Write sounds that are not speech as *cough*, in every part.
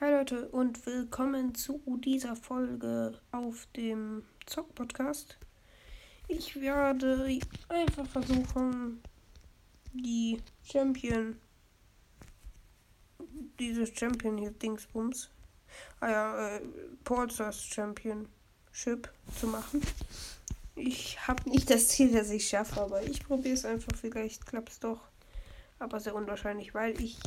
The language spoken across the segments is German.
Hi Leute und willkommen zu dieser Folge auf dem Zock Podcast. Ich werde einfach versuchen, die Champion, dieses Champion hier Dingsbums, ah ja, äh, Polsters Championship zu machen. Ich habe nicht das Ziel, dass ich schaffe, aber ich probiere es einfach. Vielleicht klappt es doch. Aber sehr unwahrscheinlich, weil ich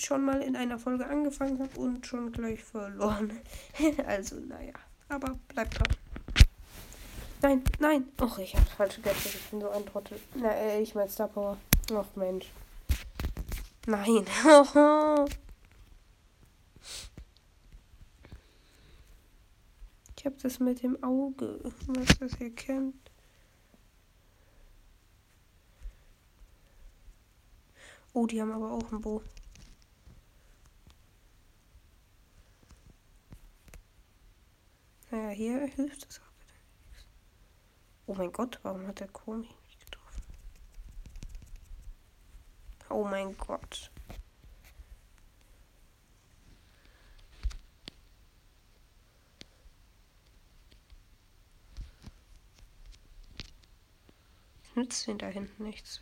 schon mal in einer Folge angefangen habe und schon gleich verloren. *laughs* also, naja. Aber bleibt dran. Nein, nein. Och, ich habe falsche Gadget. Ich bin so ein Trottel. Na, äh, ich mein Star Power. Och, Mensch. Nein. *laughs* ich habe das mit dem Auge. Was das kennt. Oh, die haben aber auch ein Bo. Naja, hier hilft es auch wieder nichts. Oh mein Gott, warum hat der Komi nicht getroffen? Oh mein Gott. nützt ihn da hinten nichts.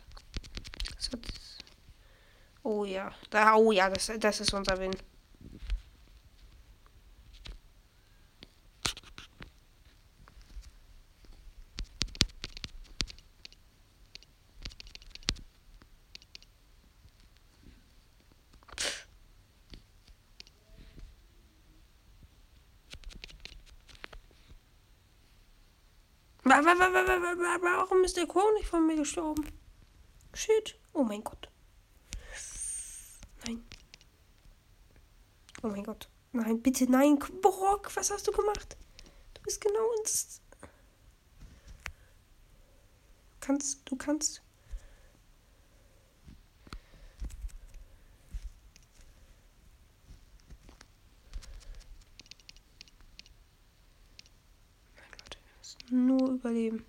Oh ja, da, oh ja, das, das ist unser Win. Warum ist der nicht von mir gestorben? Shit. Oh mein Gott. Nein. Oh mein Gott. Nein, bitte nein. Brock, was hast du gemacht? Du bist genau ins. Kannst, du kannst. Nur überleben.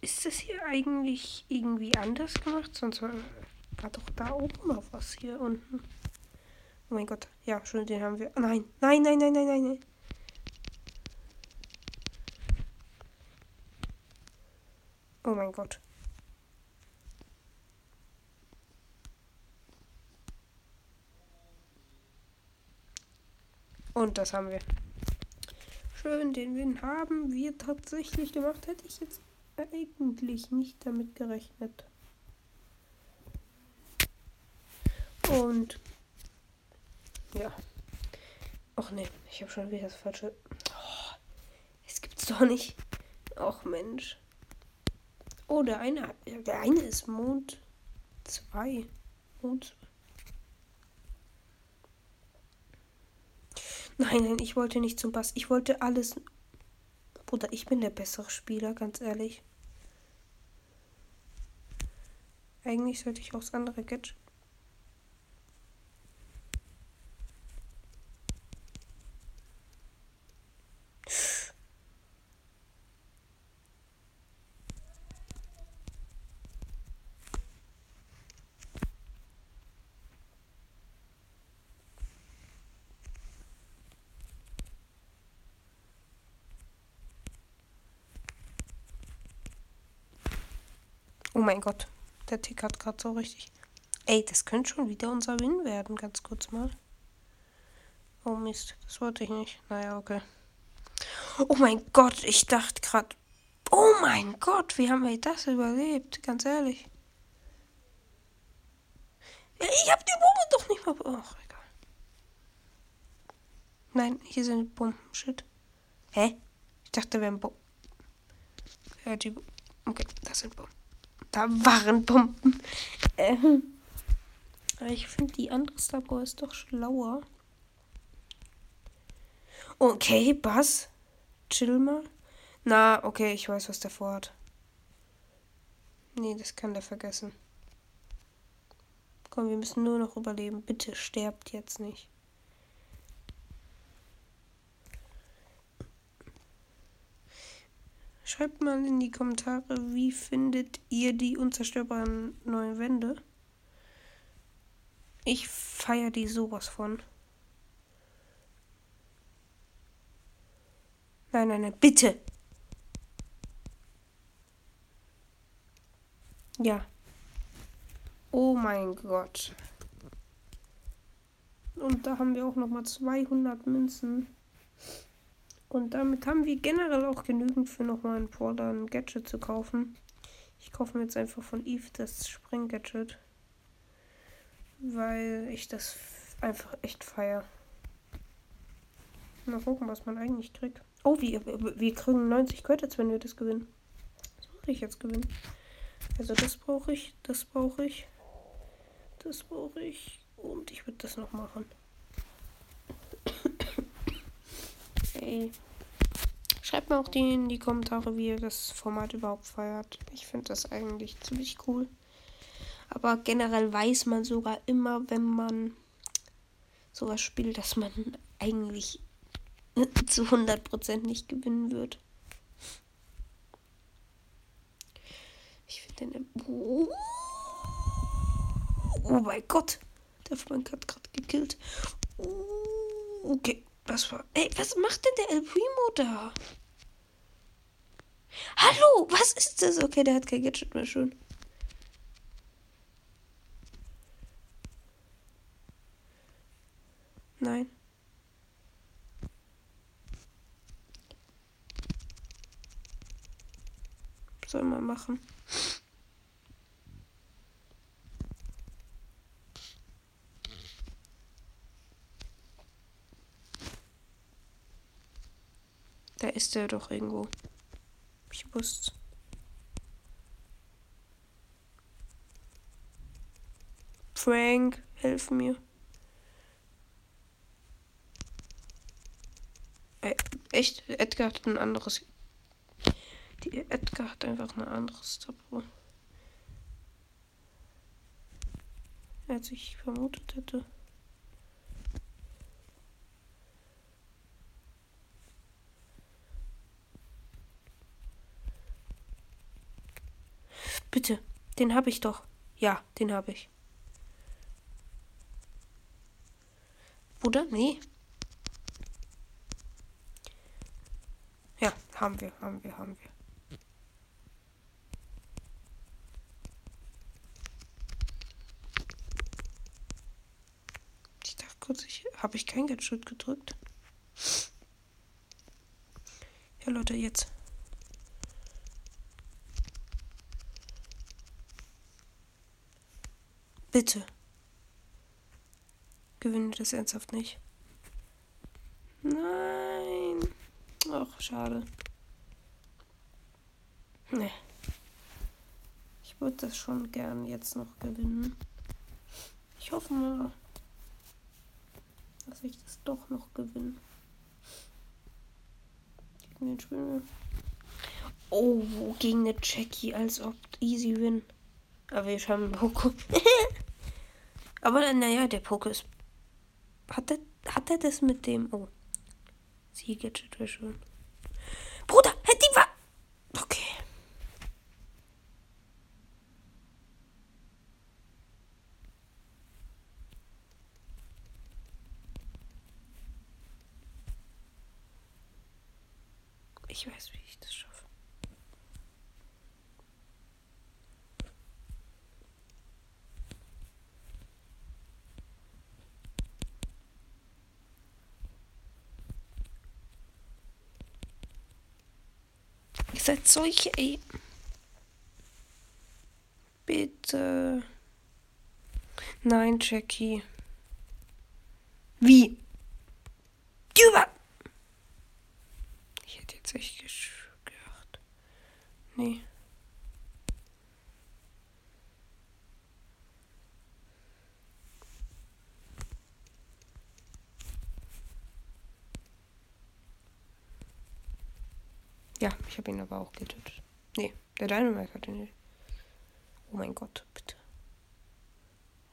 Ist das hier eigentlich irgendwie anders gemacht? Sonst war, war doch da oben noch was hier unten. Oh mein Gott. Ja, schon den haben wir. Nein, nein, nein, nein, nein, nein, nein. Oh mein Gott. Und das haben wir schön, den Win haben wir tatsächlich gemacht. Hätte ich jetzt eigentlich nicht damit gerechnet. Und ja. Ach ne, ich habe schon wieder das falsche. Oh, es gibt's doch nicht. Ach Mensch. Oh, der eine, der eine ist Mond 2. Mond Nein, nein, ich wollte nicht zum Bass. Ich wollte alles. Bruder, ich bin der bessere Spieler, ganz ehrlich. Eigentlich sollte ich auch das andere Gadget Oh mein Gott. Der Tick hat gerade so richtig. Ey, das könnte schon wieder unser Win werden. Ganz kurz mal. Oh Mist. Das wollte ich nicht. Naja, okay. Oh mein Gott. Ich dachte gerade. Oh mein Gott. Wie haben wir das überlebt? Ganz ehrlich. Ich hab die Bombe doch nicht mal. Ach, egal. Nein, hier sind Bomben. Shit. Hä? Ich dachte, wir wären Bomben. Ja, die. Okay, das sind Bomben. Da waren Bomben. Ähm. Ich finde, die andere Star Power ist doch schlauer. Okay, Bass. Chill mal. Na, okay, ich weiß, was der vorhat. Nee, das kann der vergessen. Komm, wir müssen nur noch überleben. Bitte sterbt jetzt nicht. Schreibt mal in die Kommentare, wie findet ihr die unzerstörbaren neuen Wände? Ich feiere die sowas von. Nein, nein, nein, bitte. Ja. Oh mein Gott. Und da haben wir auch noch mal 200 Münzen. Und damit haben wir generell auch genügend für nochmal ein Brawler ein Gadget zu kaufen. Ich kaufe mir jetzt einfach von Eve das Spring-Gadget. Weil ich das einfach echt feier. Mal gucken, was man eigentlich kriegt. Oh, wir, wir kriegen 90 Credits, wenn wir das gewinnen. Das muss ich jetzt gewinnen. Also das brauche ich, das brauche ich, das brauche ich. Und ich würde das noch machen. Ey. Schreibt mir auch die in die Kommentare, wie ihr das Format überhaupt feiert. Ich finde das eigentlich ziemlich cool. Aber generell weiß man sogar immer, wenn man sowas spielt, dass man eigentlich *laughs* zu 100% nicht gewinnen wird. Ich finde den. Oh, mein Gott. Der Frank hat gerade gekillt. Okay. Das war. Ey, was macht denn der El Primo da? Hallo, was ist das? Okay, der hat kein Gadget mehr schon. Nein. Soll man machen. Da ist er doch irgendwo. Ich wusste. Frank, hilf mir. Ey, echt, Edgar hat ein anderes. Die Edgar hat einfach ein anderes Tabu. Als ich vermutet hätte. Bitte, den habe ich doch. Ja, den habe ich. Bruder? Nee. Ja, haben wir, haben wir, haben wir. Ich dachte kurz, ich habe ich kein Gadget gedrückt. Ja, Leute, jetzt. Bitte. Gewinne das ernsthaft nicht. Nein. Ach, schade. Nee. Ich würde das schon gern jetzt noch gewinnen. Ich hoffe mal, dass ich das doch noch gewinne. Gegen den Spiel. Oh, gegen eine Jackie, als ob easy win. Aber wir haben Poco. *laughs* Aber naja, der Poco ist. Hat er, hat das mit dem. Oh. Sie Gadget schon. Bruder, hätte die war. Okay. Ich weiß, wie ich das schaffe. Seid solche, ey. Bitte. Nein, Jackie. Wie? Über. Ich hätte jetzt echt gedacht. Nee. Ja, ich habe ihn aber auch getötet. Nee, der Dynamite hat ihn. Oh mein Gott, bitte.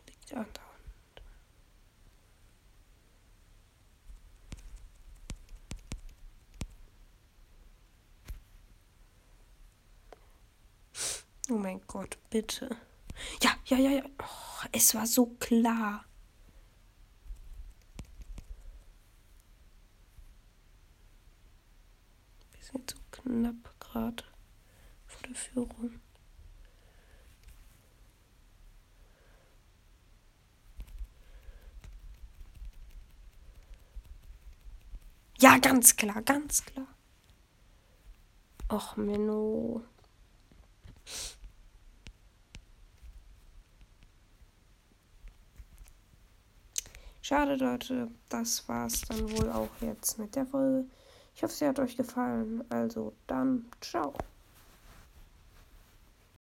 Liegt andauernd. Oh mein Gott, bitte. Ja, ja, ja, ja. Oh, es war so klar. Wir sind so knapp gerade von der Führung. Ja, ganz klar, ganz klar. Och, Menno. Schade, Leute. Das war's dann wohl auch jetzt mit der Folge. Ich hoffe, sie hat euch gefallen. Also dann, ciao.